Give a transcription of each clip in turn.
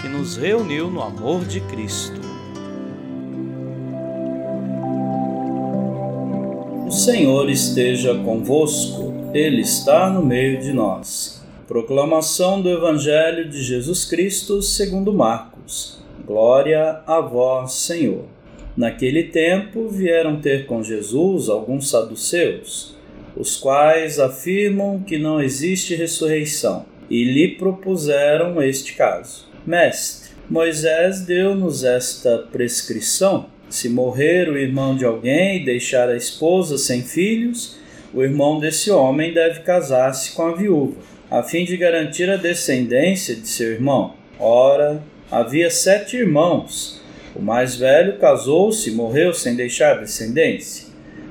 que nos reuniu no amor de Cristo. O Senhor esteja convosco, Ele está no meio de nós. Proclamação do Evangelho de Jesus Cristo segundo Marcos. Glória a vós, Senhor. Naquele tempo vieram ter com Jesus alguns saduceus, os quais afirmam que não existe ressurreição, e lhe propuseram este caso Mestre, Moisés deu-nos esta prescrição: se morrer o irmão de alguém e deixar a esposa sem filhos, o irmão desse homem deve casar-se com a viúva, a fim de garantir a descendência de seu irmão. Ora, havia sete irmãos. O mais velho casou-se e morreu sem deixar descendência.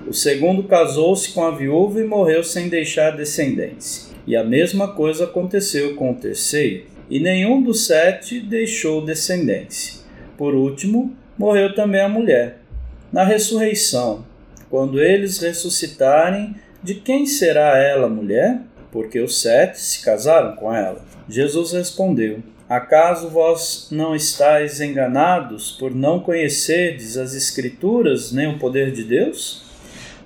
O segundo casou-se com a viúva e morreu sem deixar descendência. E a mesma coisa aconteceu com o terceiro e nenhum dos sete deixou descendência. Por último, morreu também a mulher. Na ressurreição, quando eles ressuscitarem, de quem será ela mulher? Porque os sete se casaram com ela. Jesus respondeu: Acaso vós não estáis enganados por não conhecerdes as Escrituras nem o poder de Deus?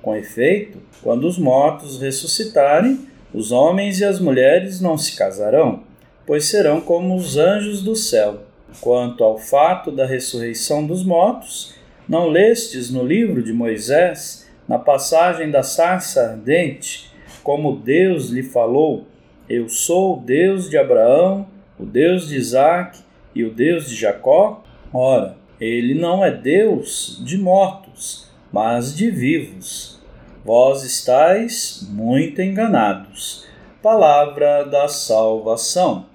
Com efeito, quando os mortos ressuscitarem, os homens e as mulheres não se casarão pois serão como os anjos do céu. Quanto ao fato da ressurreição dos mortos, não lestes no livro de Moisés, na passagem da sarça ardente, como Deus lhe falou: Eu sou o Deus de Abraão, o Deus de Isaac e o Deus de Jacó? Ora, ele não é Deus de mortos, mas de vivos. Vós estáis muito enganados. Palavra da salvação.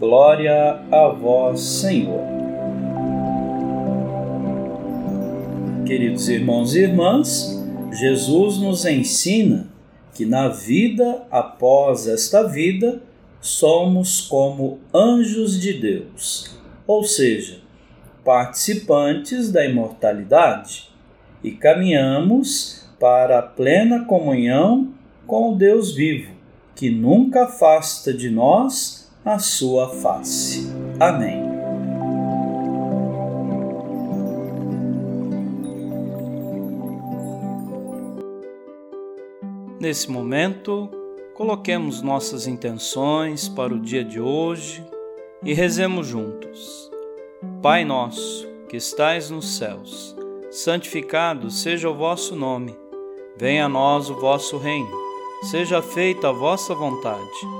Glória a vós, Senhor. Queridos irmãos e irmãs, Jesus nos ensina que na vida após esta vida somos como anjos de Deus, ou seja, participantes da imortalidade e caminhamos para a plena comunhão com o Deus vivo, que nunca afasta de nós a sua face. Amém. Nesse momento, coloquemos nossas intenções para o dia de hoje e rezemos juntos. Pai nosso, que estais nos céus, santificado seja o vosso nome. Venha a nós o vosso reino. Seja feita a vossa vontade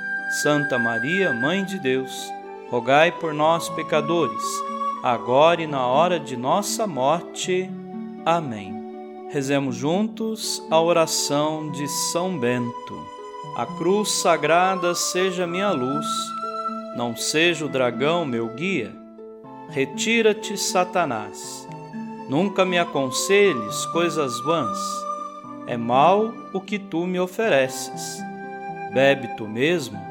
Santa Maria, Mãe de Deus, rogai por nós, pecadores, agora e na hora de nossa morte. Amém. Rezemos juntos a oração de São Bento. A cruz sagrada seja minha luz, não seja o dragão meu guia. Retira-te, Satanás. Nunca me aconselhes coisas vãs. É mal o que tu me ofereces. Bebe tu mesmo